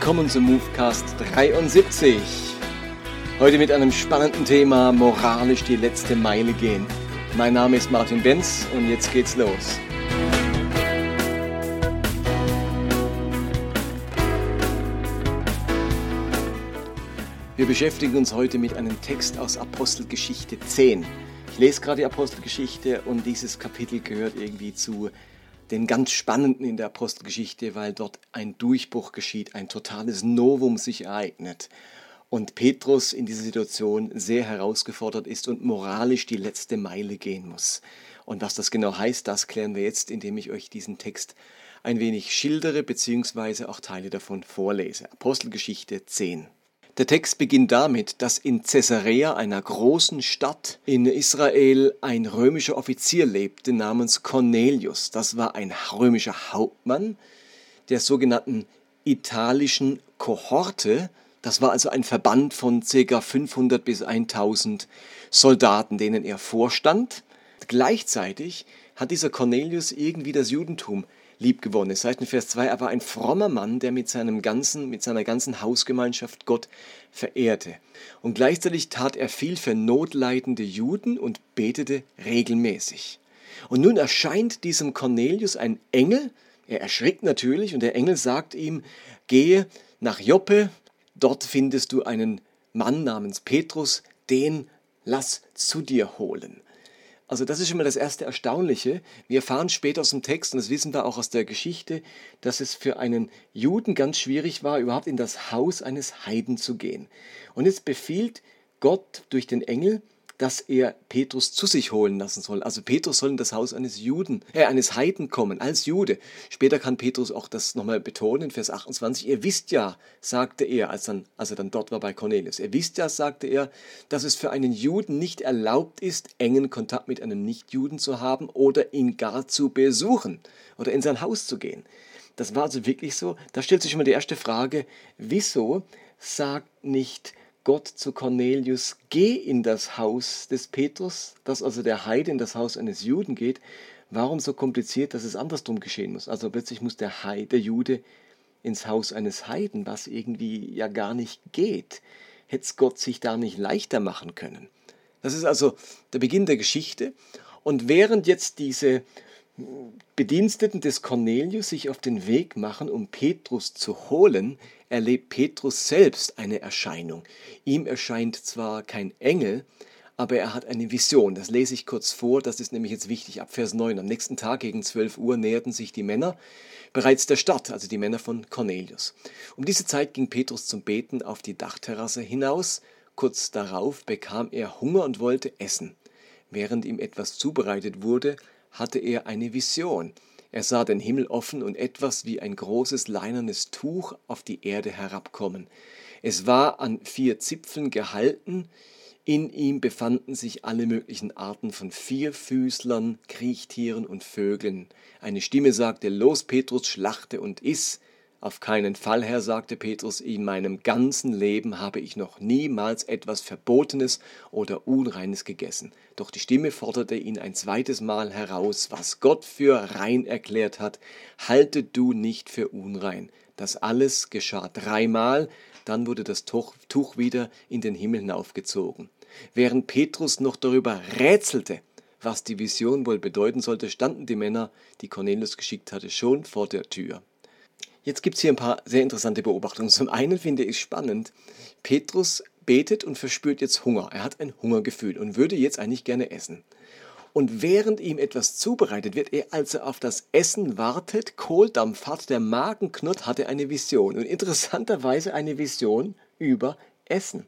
Willkommen zum Movecast 73. Heute mit einem spannenden Thema moralisch die letzte Meile gehen. Mein Name ist Martin Benz und jetzt geht's los. Wir beschäftigen uns heute mit einem Text aus Apostelgeschichte 10. Ich lese gerade die Apostelgeschichte und dieses Kapitel gehört irgendwie zu den ganz spannenden in der Apostelgeschichte, weil dort ein Durchbruch geschieht, ein totales Novum sich ereignet und Petrus in dieser Situation sehr herausgefordert ist und moralisch die letzte Meile gehen muss. Und was das genau heißt, das klären wir jetzt, indem ich euch diesen Text ein wenig schildere bzw. auch Teile davon vorlese. Apostelgeschichte 10. Der Text beginnt damit, dass in Caesarea, einer großen Stadt in Israel, ein römischer Offizier lebte namens Cornelius. Das war ein römischer Hauptmann der sogenannten italischen Kohorte. Das war also ein Verband von ca. 500 bis 1000 Soldaten, denen er vorstand. Gleichzeitig hat dieser Cornelius irgendwie das Judentum liebgewonnen in Vers 2, er war ein frommer Mann, der mit, seinem ganzen, mit seiner ganzen Hausgemeinschaft Gott verehrte. Und gleichzeitig tat er viel für notleidende Juden und betete regelmäßig. Und nun erscheint diesem Cornelius ein Engel, er erschrickt natürlich und der Engel sagt ihm, gehe nach Joppe, dort findest du einen Mann namens Petrus, den lass zu dir holen. Also das ist schon mal das erste Erstaunliche. Wir erfahren später aus dem Text, und das wissen wir auch aus der Geschichte, dass es für einen Juden ganz schwierig war, überhaupt in das Haus eines Heiden zu gehen. Und jetzt befiehlt Gott durch den Engel, dass er Petrus zu sich holen lassen soll. Also Petrus soll in das Haus eines Juden, äh, eines Heiden kommen, als Jude. Später kann Petrus auch das nochmal betonen, Vers 28. Ihr wisst ja, sagte er, als, dann, als er dann dort war bei Cornelius, ihr wisst ja, sagte er, dass es für einen Juden nicht erlaubt ist, engen Kontakt mit einem Nichtjuden zu haben oder ihn gar zu besuchen oder in sein Haus zu gehen. Das war also wirklich so. Da stellt sich immer die erste Frage, wieso sagt nicht Gott zu Cornelius, geh in das Haus des Petrus, dass also der Heide in das Haus eines Juden geht. Warum so kompliziert, dass es andersrum geschehen muss? Also plötzlich muss der Heide, der Jude ins Haus eines Heiden, was irgendwie ja gar nicht geht. Hätte es Gott sich da nicht leichter machen können? Das ist also der Beginn der Geschichte. Und während jetzt diese Bediensteten des Cornelius sich auf den Weg machen, um Petrus zu holen, erlebt Petrus selbst eine Erscheinung. Ihm erscheint zwar kein Engel, aber er hat eine Vision. Das lese ich kurz vor, das ist nämlich jetzt wichtig. Ab Vers 9. Am nächsten Tag gegen 12 Uhr näherten sich die Männer bereits der Stadt, also die Männer von Cornelius. Um diese Zeit ging Petrus zum Beten auf die Dachterrasse hinaus. Kurz darauf bekam er Hunger und wollte essen. Während ihm etwas zubereitet wurde, hatte er eine Vision. Er sah den Himmel offen und etwas wie ein großes leinernes Tuch auf die Erde herabkommen. Es war an vier Zipfeln gehalten, in ihm befanden sich alle möglichen Arten von Vierfüßlern, Kriechtieren und Vögeln. Eine Stimme sagte, Los, Petrus, schlachte und iss. Auf keinen Fall, Herr, sagte Petrus, in meinem ganzen Leben habe ich noch niemals etwas Verbotenes oder Unreines gegessen. Doch die Stimme forderte ihn ein zweites Mal heraus, was Gott für rein erklärt hat, halte du nicht für unrein. Das alles geschah dreimal, dann wurde das Tuch wieder in den Himmel hinaufgezogen. Während Petrus noch darüber rätselte, was die Vision wohl bedeuten sollte, standen die Männer, die Cornelius geschickt hatte, schon vor der Tür. Jetzt gibt es hier ein paar sehr interessante Beobachtungen. Zum einen finde ich spannend, Petrus betet und verspürt jetzt Hunger. Er hat ein Hungergefühl und würde jetzt eigentlich gerne essen. Und während ihm etwas zubereitet wird, er also auf das Essen wartet, Kohldampf hat, der Magen knurrt, hat er eine Vision. Und interessanterweise eine Vision über Essen.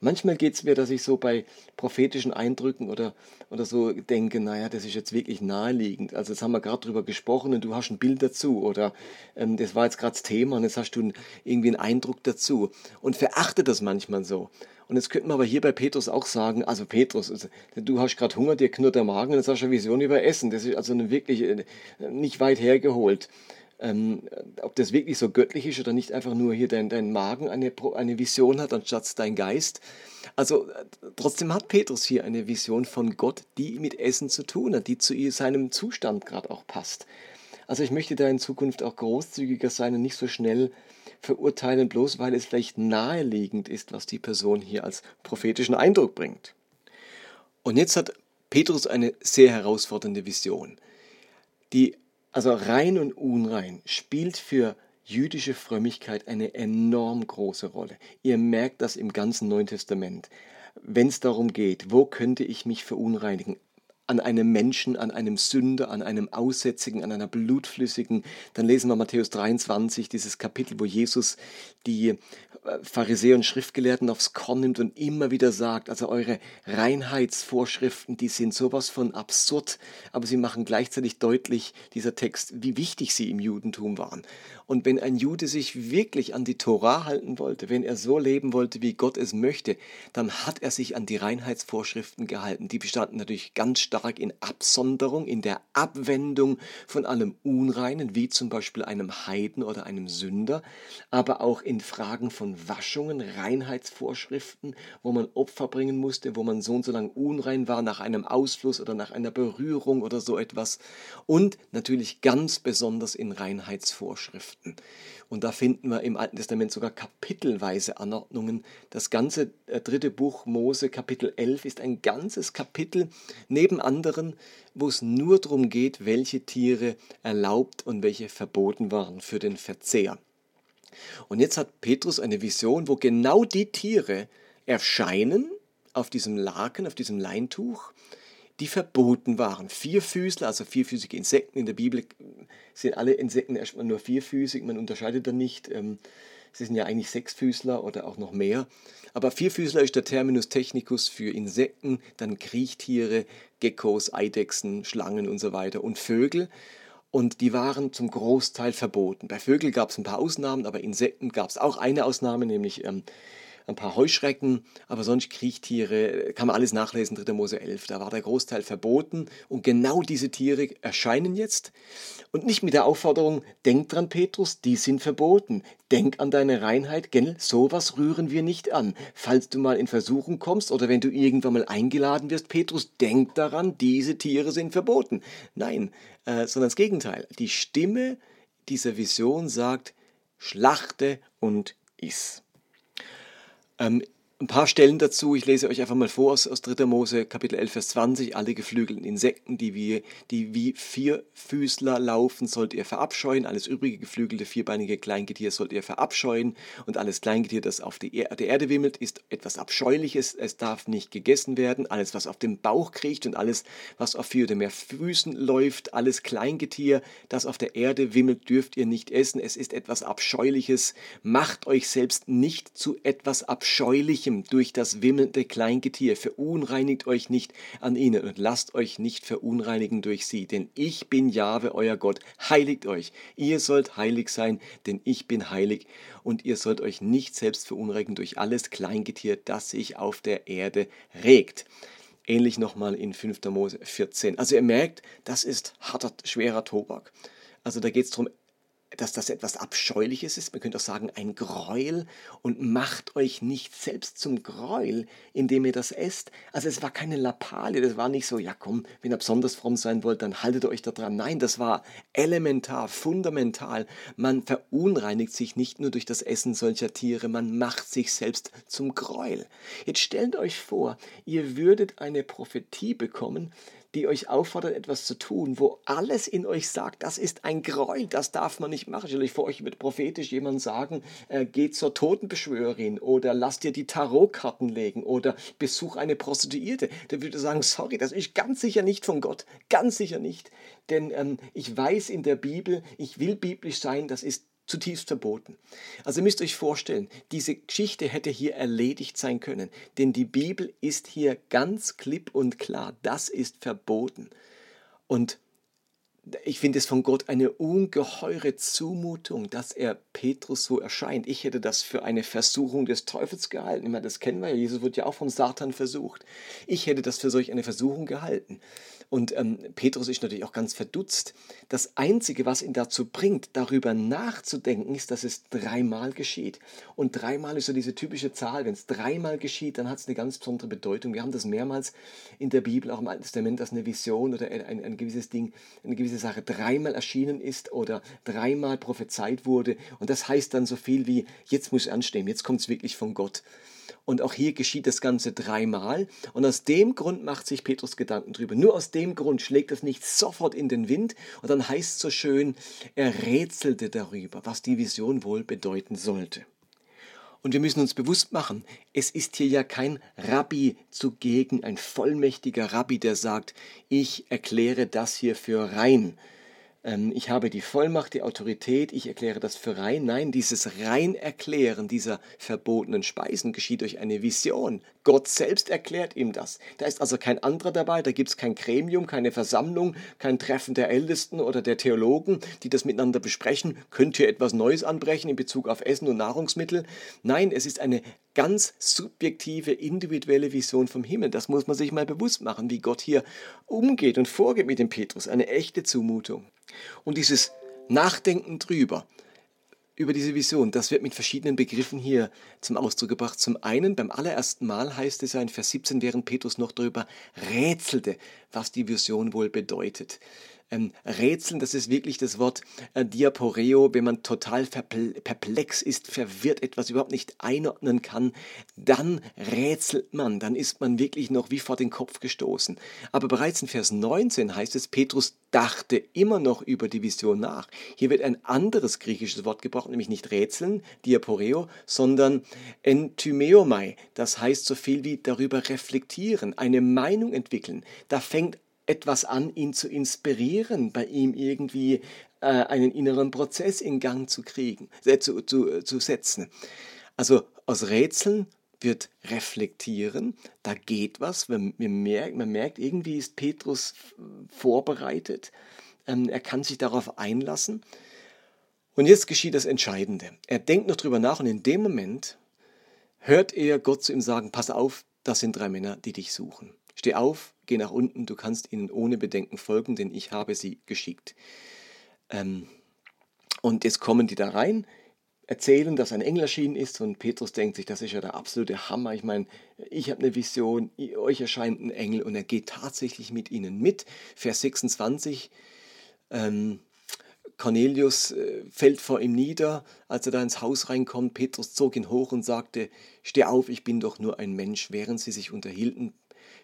Manchmal geht es mir, dass ich so bei prophetischen Eindrücken oder, oder so denke, naja, das ist jetzt wirklich naheliegend. Also jetzt haben wir gerade drüber gesprochen und du hast ein Bild dazu oder ähm, das war jetzt gerade das Thema und jetzt hast du irgendwie einen Eindruck dazu und verachte das manchmal so. Und jetzt könnte man aber hier bei Petrus auch sagen, also Petrus, also, du hast gerade Hunger, dir knurrt der Magen und jetzt hast du eine Vision über Essen. Das ist also wirklich äh, nicht weit hergeholt ähm, ob das wirklich so göttlich ist oder nicht einfach nur hier dein, dein Magen eine, eine Vision hat, anstatt dein Geist. Also äh, trotzdem hat Petrus hier eine Vision von Gott, die mit Essen zu tun hat, die zu seinem Zustand gerade auch passt. Also ich möchte da in Zukunft auch großzügiger sein und nicht so schnell verurteilen, bloß weil es vielleicht naheliegend ist, was die Person hier als prophetischen Eindruck bringt. Und jetzt hat Petrus eine sehr herausfordernde Vision. Die, also rein und unrein, spielt für jüdische Frömmigkeit eine enorm große Rolle. Ihr merkt das im ganzen Neuen Testament. Wenn es darum geht, wo könnte ich mich verunreinigen? An einem Menschen, an einem Sünder, an einem Aussätzigen, an einer Blutflüssigen. Dann lesen wir Matthäus 23, dieses Kapitel, wo Jesus die äh, Pharisäer und Schriftgelehrten aufs Korn nimmt und immer wieder sagt, also eure Reinheitsvorschriften, die sind sowas von absurd, aber sie machen gleichzeitig deutlich, dieser Text, wie wichtig sie im Judentum waren. Und wenn ein Jude sich wirklich an die Tora halten wollte, wenn er so leben wollte, wie Gott es möchte, dann hat er sich an die Reinheitsvorschriften gehalten. Die bestanden natürlich ganz stark in Absonderung, in der Abwendung von allem Unreinen, wie zum Beispiel einem Heiden oder einem Sünder, aber auch in Fragen von Waschungen, Reinheitsvorschriften, wo man Opfer bringen musste, wo man so und so lang unrein war nach einem Ausfluss oder nach einer Berührung oder so etwas. Und natürlich ganz besonders in Reinheitsvorschriften. Schriften. Und da finden wir im Alten Testament sogar kapitelweise Anordnungen. Das ganze äh, dritte Buch Mose, Kapitel 11, ist ein ganzes Kapitel neben anderen, wo es nur darum geht, welche Tiere erlaubt und welche verboten waren für den Verzehr. Und jetzt hat Petrus eine Vision, wo genau die Tiere erscheinen auf diesem Laken, auf diesem Leintuch, die verboten waren. Vierfüßler, also vierfüßige Insekten in der Bibel sind alle Insekten erstmal nur vierfüßig, man unterscheidet da nicht. Ähm, sie sind ja eigentlich Sechsfüßler oder auch noch mehr. Aber Vierfüßler ist der Terminus technicus für Insekten, dann Kriechtiere, Geckos, Eidechsen, Schlangen und so weiter und Vögel. Und die waren zum Großteil verboten. Bei Vögeln gab es ein paar Ausnahmen, aber Insekten gab es auch eine Ausnahme, nämlich ähm, ein paar Heuschrecken, aber sonst Kriechtiere, kann man alles nachlesen, 3. Mose 11, da war der Großteil verboten und genau diese Tiere erscheinen jetzt und nicht mit der Aufforderung, denk dran Petrus, die sind verboten, denk an deine Reinheit, gell, sowas rühren wir nicht an. Falls du mal in Versuchung kommst oder wenn du irgendwann mal eingeladen wirst, Petrus, denk daran, diese Tiere sind verboten. Nein, äh, sondern das Gegenteil. Die Stimme dieser Vision sagt, schlachte und iss. Ähm, ein paar Stellen dazu, ich lese euch einfach mal vor aus, aus 3. Mose Kapitel 11, Vers 20. Alle geflügelten Insekten, die wie, die wie Vierfüßler laufen, sollt ihr verabscheuen. Alles übrige geflügelte, vierbeinige Kleingetier sollt ihr verabscheuen. Und alles Kleingetier, das auf die er der Erde wimmelt, ist etwas Abscheuliches. Es darf nicht gegessen werden. Alles, was auf dem Bauch kriecht und alles, was auf vier oder mehr Füßen läuft, alles Kleingetier, das auf der Erde wimmelt, dürft ihr nicht essen. Es ist etwas Abscheuliches. Macht euch selbst nicht zu etwas Abscheulichem Manchem durch das wimmelnde Kleingetier, verunreinigt euch nicht an ihnen und lasst euch nicht verunreinigen durch sie, denn ich bin Jahwe, euer Gott, heiligt euch, ihr sollt heilig sein, denn ich bin heilig und ihr sollt euch nicht selbst verunreinigen durch alles Kleingetier, das sich auf der Erde regt. Ähnlich nochmal in 5. Mose 14. Also ihr merkt, das ist harter, schwerer Tobak. Also da geht es darum, dass das etwas Abscheuliches ist, man könnte auch sagen ein Gräuel und macht euch nicht selbst zum Gräuel, indem ihr das esst. Also es war keine Lappalie, das war nicht so, ja komm, wenn ihr besonders fromm sein wollt, dann haltet euch da dran. Nein, das war elementar, fundamental. Man verunreinigt sich nicht nur durch das Essen solcher Tiere, man macht sich selbst zum Gräuel. Jetzt stellt euch vor, ihr würdet eine Prophetie bekommen, die euch auffordert, etwas zu tun, wo alles in euch sagt, das ist ein Gräuel, das darf man nicht machen. Euch vor, euch wird prophetisch jemand sagen, äh, geht zur Totenbeschwörerin oder lass dir die Tarotkarten legen oder besuch eine Prostituierte. Der würde sagen, sorry, das ist ganz sicher nicht von Gott, ganz sicher nicht. Denn ähm, ich weiß in der Bibel, ich will biblisch sein, das ist zutiefst verboten. Also ihr müsst euch vorstellen, diese Geschichte hätte hier erledigt sein können, denn die Bibel ist hier ganz klipp und klar, das ist verboten. Und ich finde es von Gott eine ungeheure Zumutung, dass er Petrus so erscheint. Ich hätte das für eine Versuchung des Teufels gehalten. Ich meine, das kennen wir ja. Jesus wird ja auch vom Satan versucht. Ich hätte das für solch eine Versuchung gehalten. Und ähm, Petrus ist natürlich auch ganz verdutzt. Das Einzige, was ihn dazu bringt, darüber nachzudenken, ist, dass es dreimal geschieht. Und dreimal ist so diese typische Zahl. Wenn es dreimal geschieht, dann hat es eine ganz besondere Bedeutung. Wir haben das mehrmals in der Bibel, auch im Alten Testament, dass eine Vision oder ein, ein gewisses Ding, eine gewisse Sache dreimal erschienen ist oder dreimal prophezeit wurde. Und das heißt dann so viel wie, jetzt muss es anstehen, jetzt kommt es wirklich von Gott. Und auch hier geschieht das Ganze dreimal. Und aus dem Grund macht sich Petrus Gedanken drüber. Nur aus dem Grund schlägt es nicht sofort in den Wind. Und dann heißt es so schön, er rätselte darüber, was die Vision wohl bedeuten sollte. Und wir müssen uns bewusst machen, es ist hier ja kein Rabbi zugegen, ein vollmächtiger Rabbi, der sagt, ich erkläre das hier für rein, ähm, ich habe die Vollmacht, die Autorität, ich erkläre das für rein. Nein, dieses Reinerklären dieser verbotenen Speisen geschieht durch eine Vision. Gott selbst erklärt ihm das. Da ist also kein anderer dabei, da gibt es kein Gremium, keine Versammlung, kein Treffen der Ältesten oder der Theologen, die das miteinander besprechen. Könnt ihr etwas Neues anbrechen in Bezug auf Essen und Nahrungsmittel? Nein, es ist eine ganz subjektive, individuelle Vision vom Himmel. Das muss man sich mal bewusst machen, wie Gott hier umgeht und vorgeht mit dem Petrus. Eine echte Zumutung. Und dieses Nachdenken drüber, über diese Vision, das wird mit verschiedenen Begriffen hier zum Ausdruck gebracht. Zum einen, beim allerersten Mal heißt es ja in Vers 17, während Petrus noch darüber rätselte, was die Vision wohl bedeutet ähm, Rätseln, das ist wirklich das Wort äh, Diaporeo, wenn man total perplex ist, verwirrt, etwas überhaupt nicht einordnen kann, dann rätselt man, dann ist man wirklich noch wie vor den Kopf gestoßen. Aber bereits in Vers 19 heißt es, Petrus dachte immer noch über die Vision nach. Hier wird ein anderes griechisches Wort gebraucht, nämlich nicht Rätseln, Diaporeo, sondern Entymeomai. Das heißt so viel wie darüber reflektieren, eine Meinung entwickeln. Da fängt etwas an, ihn zu inspirieren, bei ihm irgendwie äh, einen inneren Prozess in Gang zu kriegen, äh, zu, zu, äh, zu setzen. Also aus Rätseln wird reflektieren, da geht was, man, man, merkt, man merkt, irgendwie ist Petrus vorbereitet, ähm, er kann sich darauf einlassen. Und jetzt geschieht das Entscheidende. Er denkt noch drüber nach und in dem Moment hört er Gott zu ihm sagen, pass auf, das sind drei Männer, die dich suchen. Steh auf, geh nach unten, du kannst ihnen ohne Bedenken folgen, denn ich habe sie geschickt. Ähm, und jetzt kommen die da rein, erzählen, dass ein Engel erschienen ist und Petrus denkt sich, das ist ja der absolute Hammer. Ich meine, ich habe eine Vision, euch erscheint ein Engel und er geht tatsächlich mit ihnen mit. Vers 26, ähm, Cornelius äh, fällt vor ihm nieder, als er da ins Haus reinkommt. Petrus zog ihn hoch und sagte, steh auf, ich bin doch nur ein Mensch. Während sie sich unterhielten,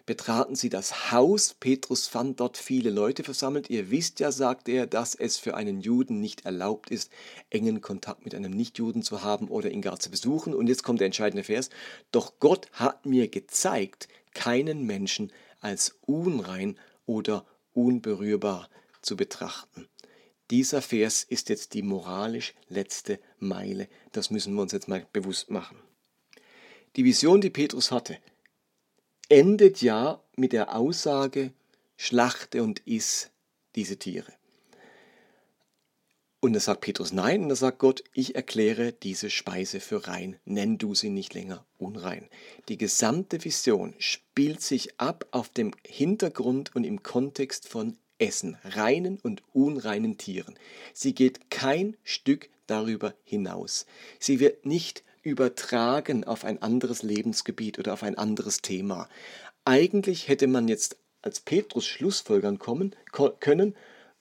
betraten sie das Haus. Petrus fand dort viele Leute versammelt. Ihr wisst ja, sagte er, dass es für einen Juden nicht erlaubt ist, engen Kontakt mit einem Nichtjuden zu haben oder ihn gar zu besuchen. Und jetzt kommt der entscheidende Vers. Doch Gott hat mir gezeigt, keinen Menschen als unrein oder unberührbar zu betrachten. Dieser Vers ist jetzt die moralisch letzte Meile. Das müssen wir uns jetzt mal bewusst machen. Die Vision, die Petrus hatte, endet ja mit der Aussage, schlachte und iss diese Tiere. Und da sagt Petrus nein, und da sagt Gott, ich erkläre diese Speise für rein, nenn du sie nicht länger unrein. Die gesamte Vision spielt sich ab auf dem Hintergrund und im Kontext von Essen, reinen und unreinen Tieren. Sie geht kein Stück darüber hinaus. Sie wird nicht übertragen auf ein anderes Lebensgebiet oder auf ein anderes Thema. Eigentlich hätte man jetzt als Petrus Schlussfolgern kommen können,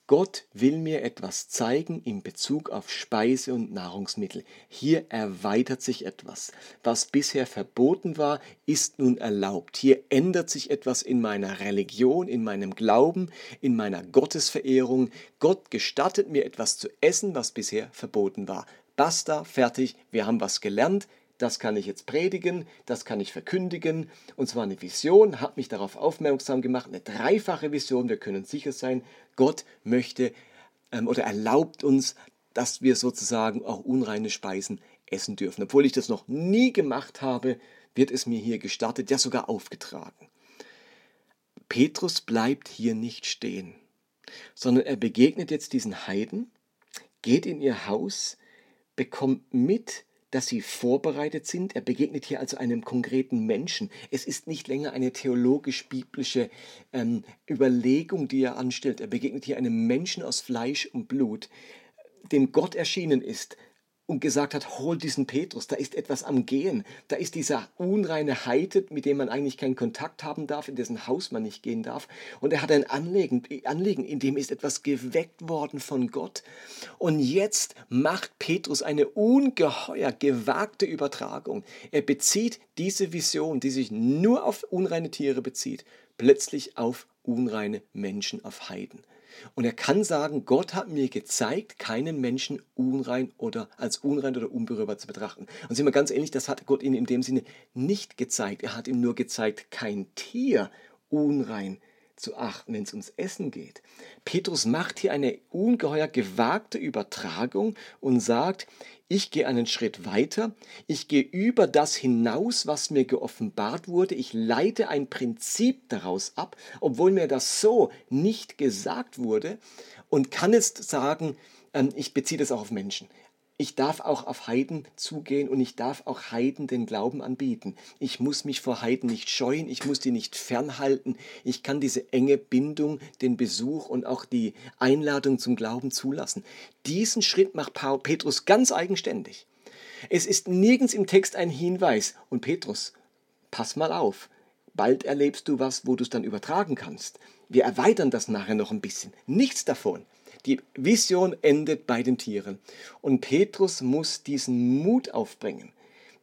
Gott will mir etwas zeigen in Bezug auf Speise und Nahrungsmittel. Hier erweitert sich etwas. Was bisher verboten war, ist nun erlaubt. Hier ändert sich etwas in meiner Religion, in meinem Glauben, in meiner Gottesverehrung. Gott gestattet mir etwas zu essen, was bisher verboten war. Basta, fertig, wir haben was gelernt, das kann ich jetzt predigen, das kann ich verkündigen. Und zwar eine Vision, hat mich darauf aufmerksam gemacht, eine dreifache Vision. Wir können sicher sein, Gott möchte ähm, oder erlaubt uns, dass wir sozusagen auch unreine Speisen essen dürfen. Obwohl ich das noch nie gemacht habe, wird es mir hier gestartet, ja sogar aufgetragen. Petrus bleibt hier nicht stehen, sondern er begegnet jetzt diesen Heiden, geht in ihr Haus, bekommt mit, dass sie vorbereitet sind. Er begegnet hier also einem konkreten Menschen. Es ist nicht länger eine theologisch-biblische ähm, Überlegung, die er anstellt. Er begegnet hier einem Menschen aus Fleisch und Blut, dem Gott erschienen ist, und gesagt hat, hol diesen Petrus, da ist etwas am Gehen, da ist dieser unreine Heide, mit dem man eigentlich keinen Kontakt haben darf, in dessen Haus man nicht gehen darf. Und er hat ein Anliegen, Anliegen, in dem ist etwas geweckt worden von Gott. Und jetzt macht Petrus eine ungeheuer gewagte Übertragung. Er bezieht diese Vision, die sich nur auf unreine Tiere bezieht, plötzlich auf unreine Menschen, auf Heiden. Und er kann sagen, Gott hat mir gezeigt, keinen Menschen unrein oder als unrein oder unberührbar zu betrachten. Und sind wir ganz ehrlich, das hat Gott ihnen in dem Sinne nicht gezeigt. Er hat ihm nur gezeigt, kein Tier unrein zu achten, wenn es ums Essen geht. Petrus macht hier eine ungeheuer gewagte Übertragung und sagt, ich gehe einen Schritt weiter, ich gehe über das hinaus, was mir geoffenbart wurde, ich leite ein Prinzip daraus ab, obwohl mir das so nicht gesagt wurde und kann jetzt sagen, ähm, ich beziehe das auch auf Menschen. Ich darf auch auf Heiden zugehen und ich darf auch Heiden den Glauben anbieten. Ich muss mich vor Heiden nicht scheuen, ich muss die nicht fernhalten. Ich kann diese enge Bindung, den Besuch und auch die Einladung zum Glauben zulassen. Diesen Schritt macht Petrus ganz eigenständig. Es ist nirgends im Text ein Hinweis. Und Petrus, pass mal auf, bald erlebst du was, wo du es dann übertragen kannst. Wir erweitern das nachher noch ein bisschen. Nichts davon. Die Vision endet bei den Tieren. Und Petrus muss diesen Mut aufbringen,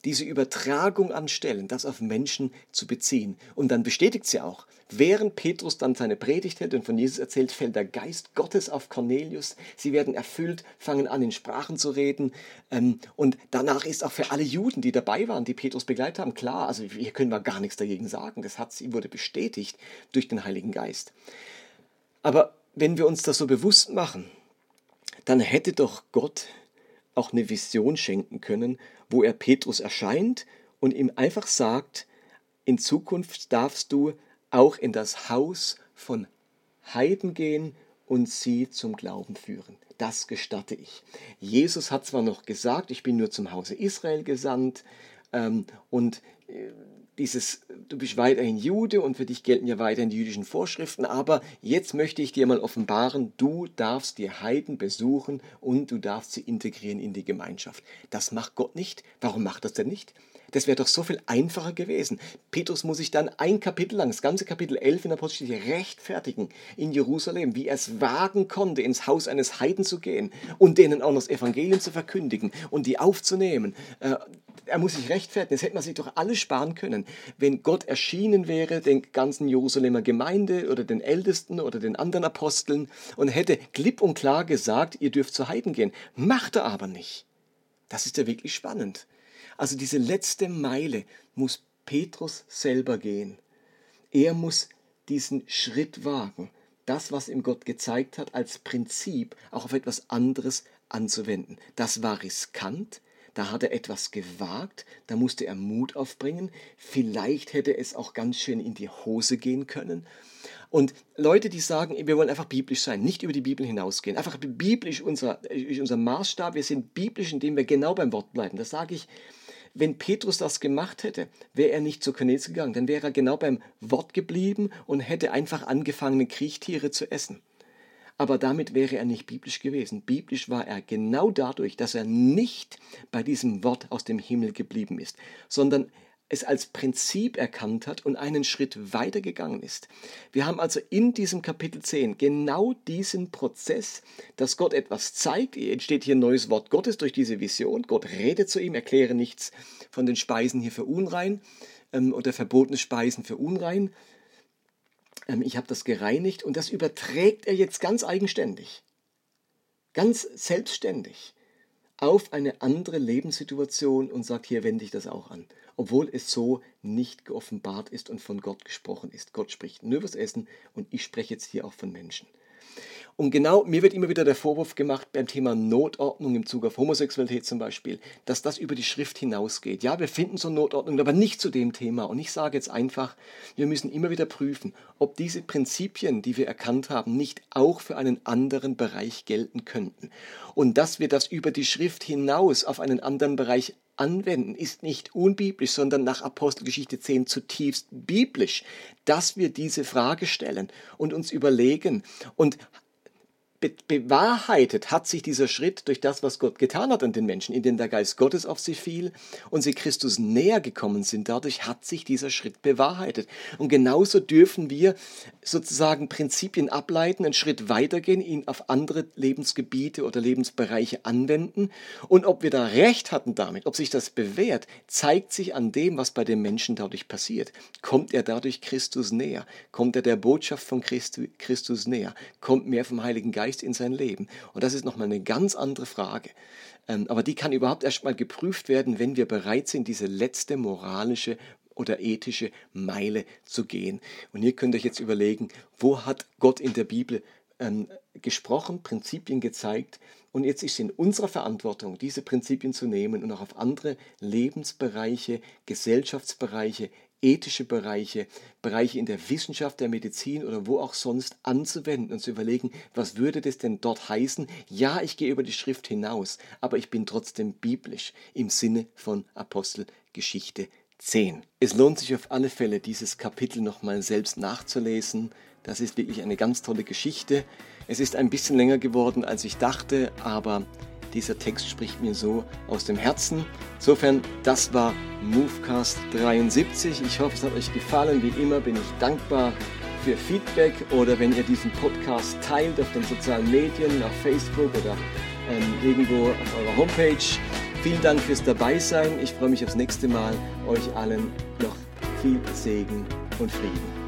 diese Übertragung anstellen, das auf Menschen zu beziehen. Und dann bestätigt sie auch. Während Petrus dann seine Predigt hält und von Jesus erzählt, fällt der Geist Gottes auf Cornelius. Sie werden erfüllt, fangen an, in Sprachen zu reden. Ähm, und danach ist auch für alle Juden, die dabei waren, die Petrus begleitet haben, klar, also hier können wir gar nichts dagegen sagen. Das hat, wurde bestätigt durch den Heiligen Geist. Aber wenn wir uns das so bewusst machen, dann hätte doch Gott auch eine Vision schenken können, wo er Petrus erscheint und ihm einfach sagt, in Zukunft darfst du auch in das Haus von Heiden gehen und sie zum Glauben führen. Das gestatte ich. Jesus hat zwar noch gesagt, ich bin nur zum Hause Israel gesandt ähm, und äh, dieses, du bist weiterhin Jude und für dich gelten ja weiterhin die jüdischen Vorschriften, aber jetzt möchte ich dir mal offenbaren, du darfst die Heiden besuchen und du darfst sie integrieren in die Gemeinschaft. Das macht Gott nicht. Warum macht das denn nicht? Das wäre doch so viel einfacher gewesen. Petrus muss sich dann ein Kapitel lang, das ganze Kapitel 11 in der Apostelgeschichte, rechtfertigen in Jerusalem, wie er es wagen konnte, ins Haus eines Heiden zu gehen und denen auch noch das Evangelium zu verkündigen und die aufzunehmen. Er muss sich rechtfertigen. Das hätte man sich doch alles sparen können, wenn Gott erschienen wäre, den ganzen Jerusalemer Gemeinde oder den Ältesten oder den anderen Aposteln und hätte klipp und klar gesagt, ihr dürft zu Heiden gehen. Macht er aber nicht. Das ist ja wirklich spannend. Also diese letzte Meile muss Petrus selber gehen. Er muss diesen Schritt wagen, das, was ihm Gott gezeigt hat, als Prinzip auch auf etwas anderes anzuwenden. Das war riskant, da hat er etwas gewagt, da musste er Mut aufbringen, vielleicht hätte es auch ganz schön in die Hose gehen können. Und Leute, die sagen, wir wollen einfach biblisch sein, nicht über die Bibel hinausgehen, einfach biblisch unser, unser Maßstab, wir sind biblisch, indem wir genau beim Wort bleiben. Das sage ich wenn Petrus das gemacht hätte, wäre er nicht zu Cornelius gegangen, dann wäre er genau beim Wort geblieben und hätte einfach angefangen, Kriechtiere zu essen. Aber damit wäre er nicht biblisch gewesen. Biblisch war er genau dadurch, dass er nicht bei diesem Wort aus dem Himmel geblieben ist, sondern es als Prinzip erkannt hat und einen Schritt weiter gegangen ist. Wir haben also in diesem Kapitel 10 genau diesen Prozess, dass Gott etwas zeigt. Entsteht hier ein neues Wort Gottes durch diese Vision. Gott redet zu ihm, erkläre nichts von den Speisen hier für unrein ähm, oder verbotene Speisen für unrein. Ähm, ich habe das gereinigt und das überträgt er jetzt ganz eigenständig, ganz selbstständig auf eine andere Lebenssituation und sagt, hier wende ich das auch an obwohl es so nicht geoffenbart ist und von Gott gesprochen ist. Gott spricht nur was Essen und ich spreche jetzt hier auch von Menschen. Und genau, mir wird immer wieder der Vorwurf gemacht beim Thema Notordnung im Zuge auf Homosexualität zum Beispiel, dass das über die Schrift hinausgeht. Ja, wir finden so Notordnung, aber nicht zu dem Thema. Und ich sage jetzt einfach, wir müssen immer wieder prüfen, ob diese Prinzipien, die wir erkannt haben, nicht auch für einen anderen Bereich gelten könnten. Und dass wir das über die Schrift hinaus auf einen anderen Bereich anwenden, ist nicht unbiblisch, sondern nach Apostelgeschichte 10 zutiefst biblisch, dass wir diese Frage stellen und uns überlegen und be bewahrheitet hat sich dieser Schritt durch das, was Gott getan hat an den Menschen, in denen der Geist Gottes auf sie fiel und sie Christus näher gekommen sind. Dadurch hat sich dieser Schritt bewahrheitet. Und genauso dürfen wir sozusagen Prinzipien ableiten, einen Schritt weitergehen, ihn auf andere Lebensgebiete oder Lebensbereiche anwenden. Und ob wir da recht hatten damit, ob sich das bewährt, zeigt sich an dem, was bei den Menschen dadurch passiert. Kommt er dadurch Christus näher? Kommt er der Botschaft von Christus näher? Kommt mehr vom Heiligen Geist? Geist in sein Leben? Und das ist nochmal eine ganz andere Frage. Ähm, aber die kann überhaupt erstmal geprüft werden, wenn wir bereit sind, diese letzte moralische oder ethische Meile zu gehen. Und ihr könnt euch jetzt überlegen, wo hat Gott in der Bibel ähm, gesprochen, Prinzipien gezeigt. Und jetzt ist es in unserer Verantwortung, diese Prinzipien zu nehmen und auch auf andere Lebensbereiche, Gesellschaftsbereiche, ethische Bereiche, Bereiche in der Wissenschaft, der Medizin oder wo auch sonst anzuwenden und zu überlegen, was würde das denn dort heißen? Ja, ich gehe über die Schrift hinaus, aber ich bin trotzdem biblisch im Sinne von Apostelgeschichte 10. Es lohnt sich auf alle Fälle, dieses Kapitel nochmal selbst nachzulesen. Das ist wirklich eine ganz tolle Geschichte. Es ist ein bisschen länger geworden, als ich dachte, aber dieser Text spricht mir so aus dem Herzen. Insofern, das war Movecast 73. Ich hoffe, es hat euch gefallen. Wie immer bin ich dankbar für Feedback oder wenn ihr diesen Podcast teilt auf den sozialen Medien, auf Facebook oder ähm, irgendwo auf eurer Homepage. Vielen Dank fürs Dabeisein. Ich freue mich aufs nächste Mal. Euch allen noch viel Segen und Frieden.